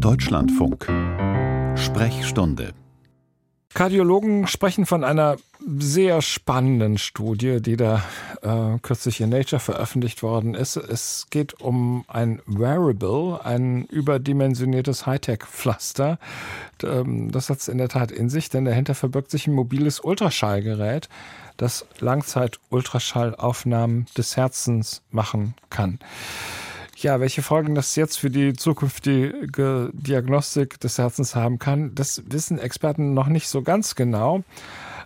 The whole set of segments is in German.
Deutschlandfunk. Sprechstunde. Kardiologen sprechen von einer sehr spannenden Studie, die da äh, kürzlich in Nature veröffentlicht worden ist. Es geht um ein Wearable, ein überdimensioniertes Hightech-Pflaster. Ähm, das hat es in der Tat in sich, denn dahinter verbirgt sich ein mobiles Ultraschallgerät, das Langzeit-Ultraschallaufnahmen des Herzens machen kann. Ja, welche Folgen das jetzt für die zukünftige Diagnostik des Herzens haben kann, das wissen Experten noch nicht so ganz genau.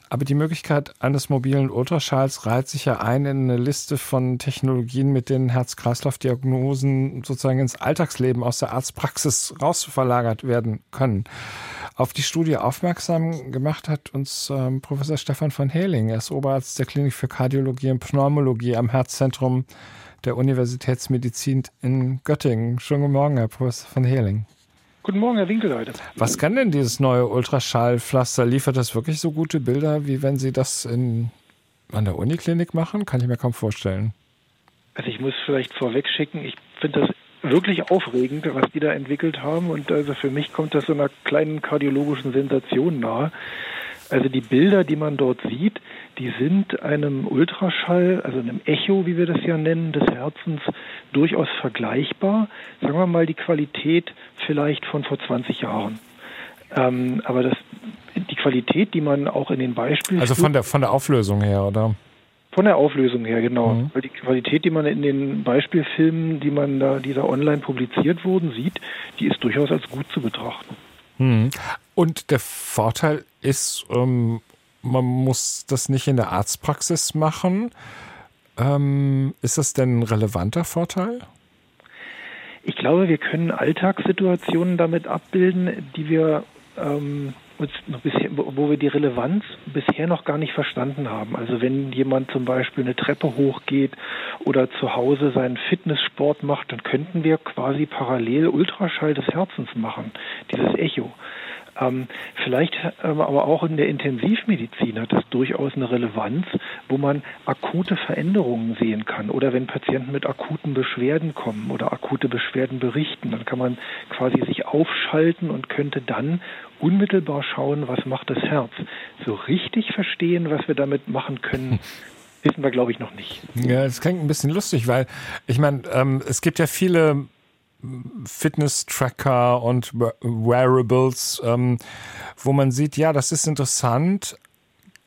Aber die Möglichkeit eines mobilen Ultraschalls reiht sich ja ein in eine Liste von Technologien, mit denen Herz-Kreislauf-Diagnosen sozusagen ins Alltagsleben aus der Arztpraxis rausverlagert werden können. Auf die Studie aufmerksam gemacht hat uns ähm, Professor Stefan von Hehling. Er ist Oberarzt der Klinik für Kardiologie und Pneumologie am Herzzentrum der Universitätsmedizin in Göttingen. Schönen guten Morgen, Herr Professor von Hehling. Guten Morgen, Herr Winkelleute. Was kann denn dieses neue Ultraschallpflaster? Liefert das wirklich so gute Bilder, wie wenn Sie das in, an der Uniklinik machen? Kann ich mir kaum vorstellen. Also ich muss vielleicht vorweg schicken, ich finde das wirklich aufregend, was die da entwickelt haben. Und also für mich kommt das so einer kleinen kardiologischen Sensation nahe. Also die Bilder, die man dort sieht, die sind einem Ultraschall, also einem Echo, wie wir das ja nennen, des Herzens durchaus vergleichbar. Sagen wir mal die Qualität vielleicht von vor 20 Jahren. Ähm, aber das, die Qualität, die man auch in den Beispielen. Also von der, von der Auflösung her, oder? Von der Auflösung her, genau. Mhm. Weil die Qualität, die man in den Beispielfilmen, die man da, die da online publiziert wurden, sieht, die ist durchaus als gut zu betrachten. Mhm. Und der Vorteil ist, ähm, man muss das nicht in der Arztpraxis machen. Ähm, ist das denn ein relevanter Vorteil? Ich glaube, wir können Alltagssituationen damit abbilden, die wir ähm, uns noch bisher, wo wir die Relevanz bisher noch gar nicht verstanden haben. Also wenn jemand zum Beispiel eine Treppe hochgeht oder zu Hause seinen Fitnesssport macht, dann könnten wir quasi parallel Ultraschall des Herzens machen, dieses Echo. Ähm, vielleicht ähm, aber auch in der Intensivmedizin hat das durchaus eine Relevanz, wo man akute Veränderungen sehen kann. Oder wenn Patienten mit akuten Beschwerden kommen oder akute Beschwerden berichten, dann kann man quasi sich aufschalten und könnte dann unmittelbar schauen, was macht das Herz. So richtig verstehen, was wir damit machen können, wissen wir, glaube ich, noch nicht. Ja, das klingt ein bisschen lustig, weil ich meine, ähm, es gibt ja viele Fitness-Tracker und Wearables, ähm, wo man sieht, ja, das ist interessant.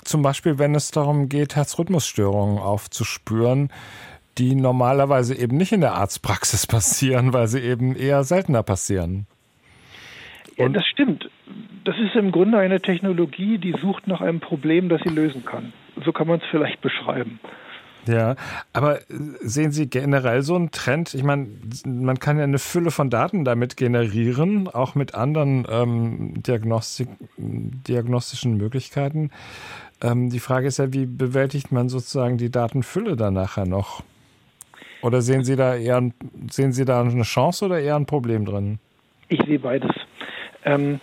Zum Beispiel, wenn es darum geht, Herzrhythmusstörungen aufzuspüren, die normalerweise eben nicht in der Arztpraxis passieren, weil sie eben eher seltener passieren. Ja, das stimmt. Das ist im Grunde eine Technologie, die sucht nach einem Problem, das sie lösen kann. So kann man es vielleicht beschreiben. Ja, aber sehen Sie generell so einen Trend? Ich meine, man kann ja eine Fülle von Daten damit generieren, auch mit anderen ähm, Diagnostik, diagnostischen Möglichkeiten. Ähm, die Frage ist ja, wie bewältigt man sozusagen die Datenfülle dann nachher noch? Oder sehen Sie da eher sehen Sie da eine Chance oder eher ein Problem drin? Ich sehe beides. Ähm,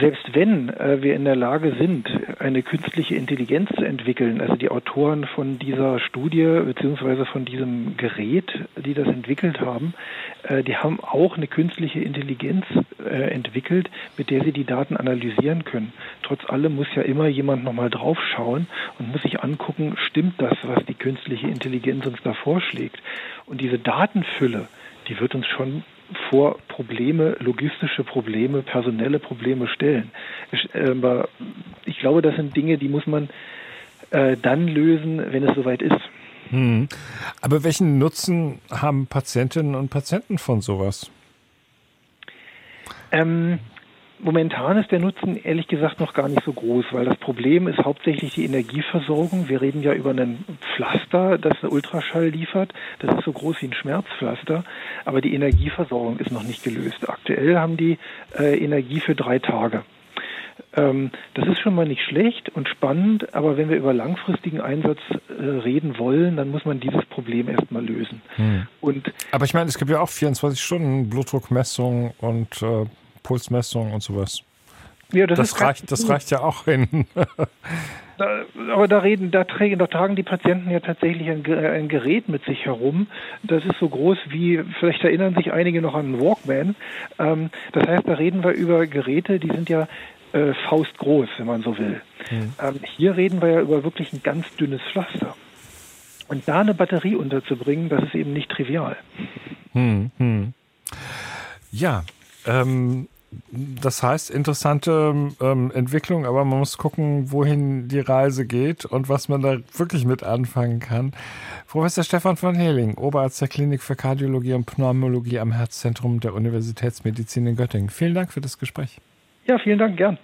selbst wenn äh, wir in der Lage sind, eine künstliche Intelligenz zu entwickeln, also die Autoren von dieser Studie beziehungsweise von diesem Gerät, die das entwickelt haben, äh, die haben auch eine künstliche Intelligenz äh, entwickelt, mit der sie die Daten analysieren können. Trotz allem muss ja immer jemand nochmal draufschauen und muss sich angucken, stimmt das, was die künstliche Intelligenz uns da vorschlägt. Und diese Datenfülle, die wird uns schon vor Probleme, logistische Probleme, personelle Probleme stellen. Ich, äh, ich glaube, das sind Dinge, die muss man äh, dann lösen, wenn es soweit ist. Hm. Aber welchen Nutzen haben Patientinnen und Patienten von sowas? Ähm, Momentan ist der Nutzen ehrlich gesagt noch gar nicht so groß, weil das Problem ist hauptsächlich die Energieversorgung. Wir reden ja über ein Pflaster, das einen Ultraschall liefert. Das ist so groß wie ein Schmerzpflaster, aber die Energieversorgung ist noch nicht gelöst. Aktuell haben die äh, Energie für drei Tage. Ähm, das ist schon mal nicht schlecht und spannend, aber wenn wir über langfristigen Einsatz äh, reden wollen, dann muss man dieses Problem erstmal lösen. Hm. Und aber ich meine, es gibt ja auch 24 Stunden Blutdruckmessung und äh Pulsmessung und sowas. Ja, das, das reicht, das reicht ja auch hin. aber da reden, da tragen, da tragen die Patienten ja tatsächlich ein, ein, Gerät mit sich herum. Das ist so groß wie, vielleicht erinnern sich einige noch an einen Walkman. Ähm, das heißt, da reden wir über Geräte, die sind ja äh, faustgroß, wenn man so will. Mhm. Ähm, hier reden wir ja über wirklich ein ganz dünnes Pflaster. Und da eine Batterie unterzubringen, das ist eben nicht trivial. Hm, hm. Ja, ähm, das heißt, interessante ähm, Entwicklung, aber man muss gucken, wohin die Reise geht und was man da wirklich mit anfangen kann. Professor Stefan von Heling, Oberarzt der Klinik für Kardiologie und Pneumologie am Herzzentrum der Universitätsmedizin in Göttingen. Vielen Dank für das Gespräch. Ja, vielen Dank, gern.